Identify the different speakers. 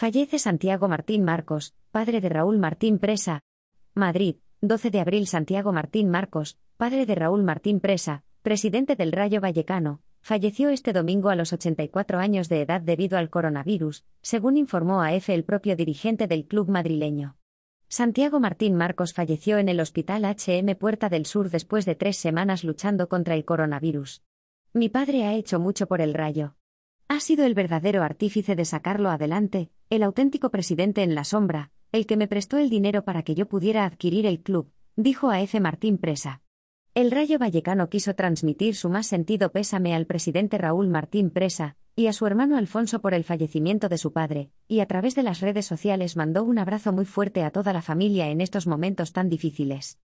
Speaker 1: Fallece Santiago Martín Marcos, padre de Raúl Martín Presa. Madrid, 12 de abril Santiago Martín Marcos, padre de Raúl Martín Presa, presidente del Rayo Vallecano, falleció este domingo a los 84 años de edad debido al coronavirus, según informó a EFE el propio dirigente del club madrileño. Santiago Martín Marcos falleció en el Hospital HM Puerta del Sur después de tres semanas luchando contra el coronavirus. Mi padre ha hecho mucho por el Rayo. Ha sido el verdadero artífice de sacarlo adelante, el auténtico presidente en la sombra, el que me prestó el dinero para que yo pudiera adquirir el club, dijo a F. Martín Presa. El Rayo Vallecano quiso transmitir su más sentido pésame al presidente Raúl Martín Presa, y a su hermano Alfonso por el fallecimiento de su padre, y a través de las redes sociales mandó un abrazo muy fuerte a toda la familia en estos momentos tan difíciles.